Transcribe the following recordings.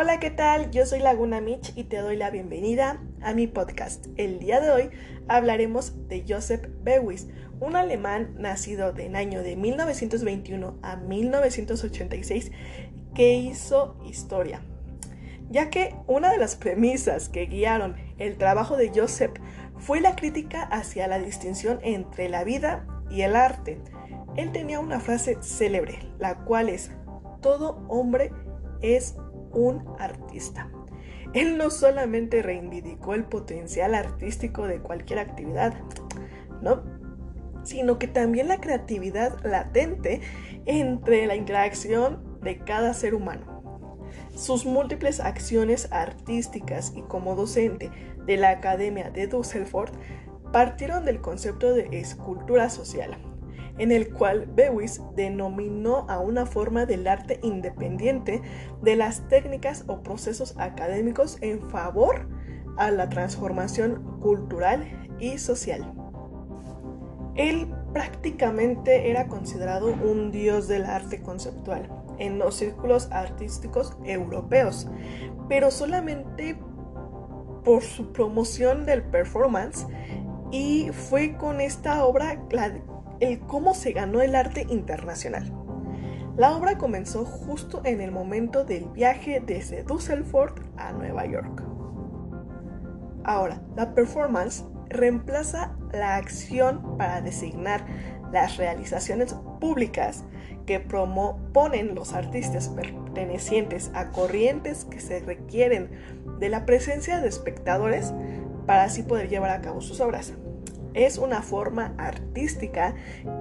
Hola, ¿qué tal? Yo soy Laguna Mitch y te doy la bienvenida a mi podcast. El día de hoy hablaremos de Joseph Beuys, un alemán nacido en año de 1921 a 1986 que hizo historia, ya que una de las premisas que guiaron el trabajo de Joseph fue la crítica hacia la distinción entre la vida y el arte. Él tenía una frase célebre, la cual es, todo hombre es un artista. Él no solamente reivindicó el potencial artístico de cualquier actividad, ¿no? sino que también la creatividad latente entre la interacción de cada ser humano. Sus múltiples acciones artísticas y como docente de la Academia de Düsseldorf partieron del concepto de escultura social, en el cual Beuys denominó a una forma del arte independiente de las técnicas o procesos académicos en favor a la transformación cultural y social. Él prácticamente era considerado un dios del arte conceptual en los círculos artísticos europeos, pero solamente por su promoción del performance y fue con esta obra el cómo se ganó el arte internacional. La obra comenzó justo en el momento del viaje desde Düsseldorf a Nueva York. Ahora, la performance reemplaza la acción para designar las realizaciones públicas que proponen los artistas pertenecientes a corrientes que se requieren de la presencia de espectadores para así poder llevar a cabo sus obras es una forma artística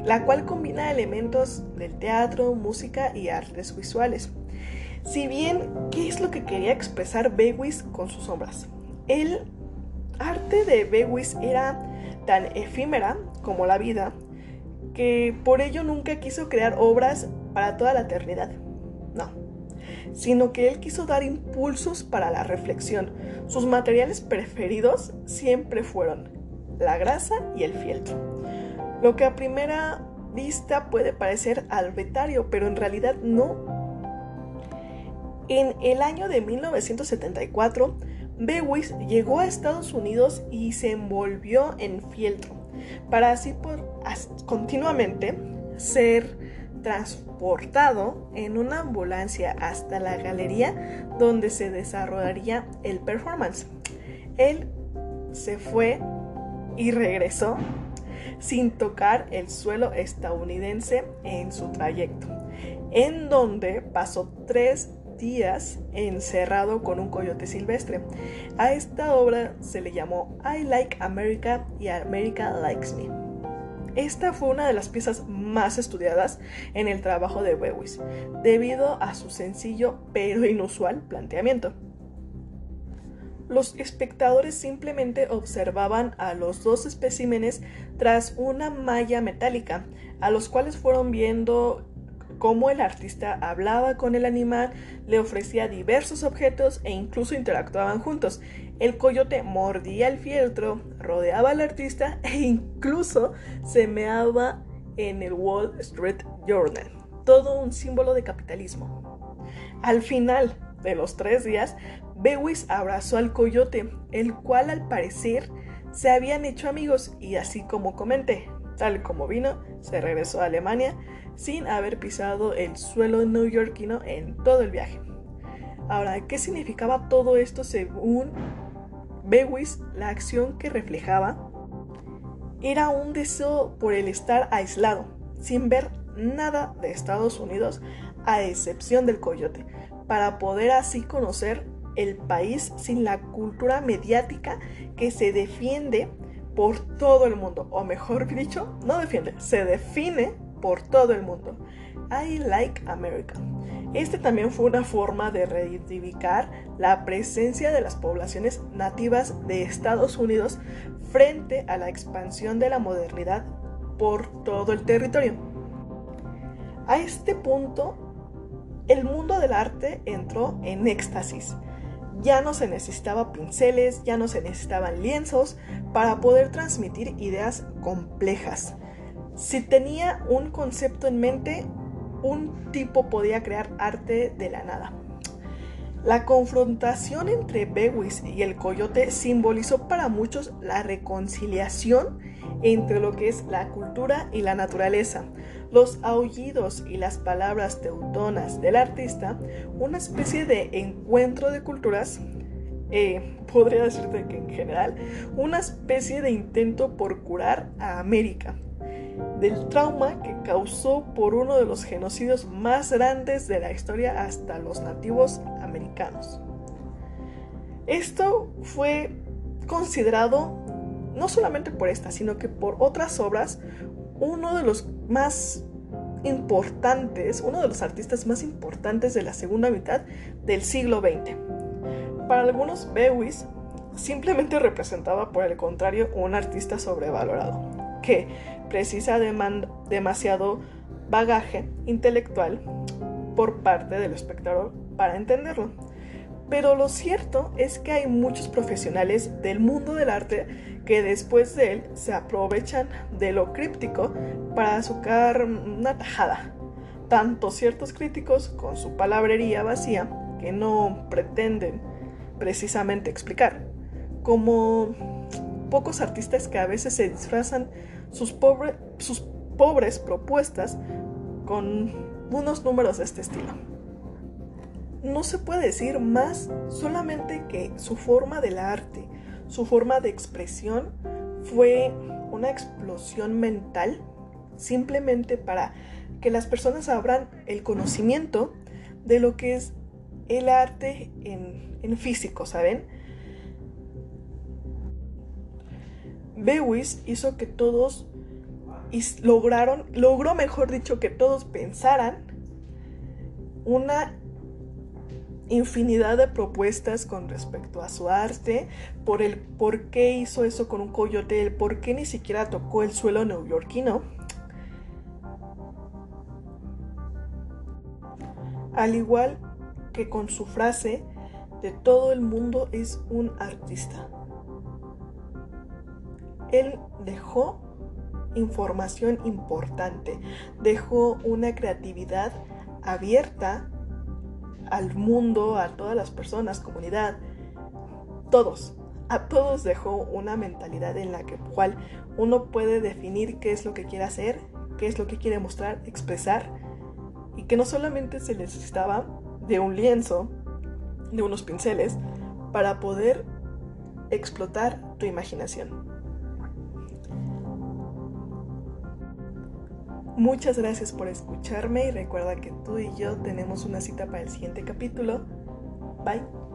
la cual combina elementos del teatro, música y artes visuales. Si bien, ¿qué es lo que quería expresar Bewis con sus obras? El arte de Bewis era tan efímera como la vida que por ello nunca quiso crear obras para toda la eternidad. No, sino que él quiso dar impulsos para la reflexión. Sus materiales preferidos siempre fueron la grasa y el fieltro. Lo que a primera vista puede parecer arbitrario, pero en realidad no. En el año de 1974, Bewis llegó a Estados Unidos y se envolvió en fieltro, para así por, continuamente ser transportado en una ambulancia hasta la galería donde se desarrollaría el performance. Él se fue y regresó sin tocar el suelo estadounidense en su trayecto, en donde pasó tres días encerrado con un coyote silvestre. A esta obra se le llamó I Like America y America Likes Me. Esta fue una de las piezas más estudiadas en el trabajo de Lewis, debido a su sencillo pero inusual planteamiento. Los espectadores simplemente observaban a los dos especímenes tras una malla metálica, a los cuales fueron viendo cómo el artista hablaba con el animal, le ofrecía diversos objetos e incluso interactuaban juntos. El coyote mordía el fieltro, rodeaba al artista e incluso se meaba en el Wall Street Journal. Todo un símbolo de capitalismo. Al final de los tres días, Bewis abrazó al coyote, el cual al parecer se habían hecho amigos y así como comenté, tal como vino, se regresó a Alemania sin haber pisado el suelo neoyorquino en todo el viaje. Ahora, ¿qué significaba todo esto según Bewis? La acción que reflejaba era un deseo por el estar aislado, sin ver nada de Estados Unidos, a excepción del coyote, para poder así conocer el país sin la cultura mediática que se defiende por todo el mundo, o mejor dicho, no defiende, se define por todo el mundo. I like America. Este también fue una forma de reivindicar la presencia de las poblaciones nativas de Estados Unidos frente a la expansión de la modernidad por todo el territorio. A este punto, el mundo del arte entró en éxtasis ya no se necesitaba pinceles, ya no se necesitaban lienzos para poder transmitir ideas complejas. Si tenía un concepto en mente, un tipo podía crear arte de la nada. La confrontación entre Bewis y el coyote simbolizó para muchos la reconciliación entre lo que es la cultura y la naturaleza, los aullidos y las palabras teutonas del artista, una especie de encuentro de culturas, eh, podría decirte que en general, una especie de intento por curar a América del trauma que causó por uno de los genocidios más grandes de la historia hasta los nativos americanos. Esto fue considerado no solamente por esta, sino que por otras obras, uno de los más importantes, uno de los artistas más importantes de la segunda mitad del siglo XX. Para algunos, Bewis simplemente representaba, por el contrario, un artista sobrevalorado, que precisa demasiado bagaje intelectual por parte del espectador para entenderlo. Pero lo cierto es que hay muchos profesionales del mundo del arte que después de él se aprovechan de lo críptico para sacar una tajada. Tanto ciertos críticos con su palabrería vacía que no pretenden precisamente explicar, como pocos artistas que a veces se disfrazan sus, sus pobres propuestas con unos números de este estilo no se puede decir más solamente que su forma del arte, su forma de expresión fue una explosión mental simplemente para que las personas abran el conocimiento de lo que es el arte en, físico, ¿saben? Bewis hizo que todos lograron, logró mejor dicho que todos pensaran una infinidad de propuestas con respecto a su arte, por el por qué hizo eso con un coyote, el por qué ni siquiera tocó el suelo neoyorquino. Al igual que con su frase de todo el mundo es un artista. Él dejó información importante, dejó una creatividad abierta al mundo, a todas las personas, comunidad, todos. A todos dejó una mentalidad en la que cual uno puede definir qué es lo que quiere hacer, qué es lo que quiere mostrar, expresar, y que no solamente se necesitaba de un lienzo, de unos pinceles, para poder explotar tu imaginación. Muchas gracias por escucharme y recuerda que tú y yo tenemos una cita para el siguiente capítulo. Bye.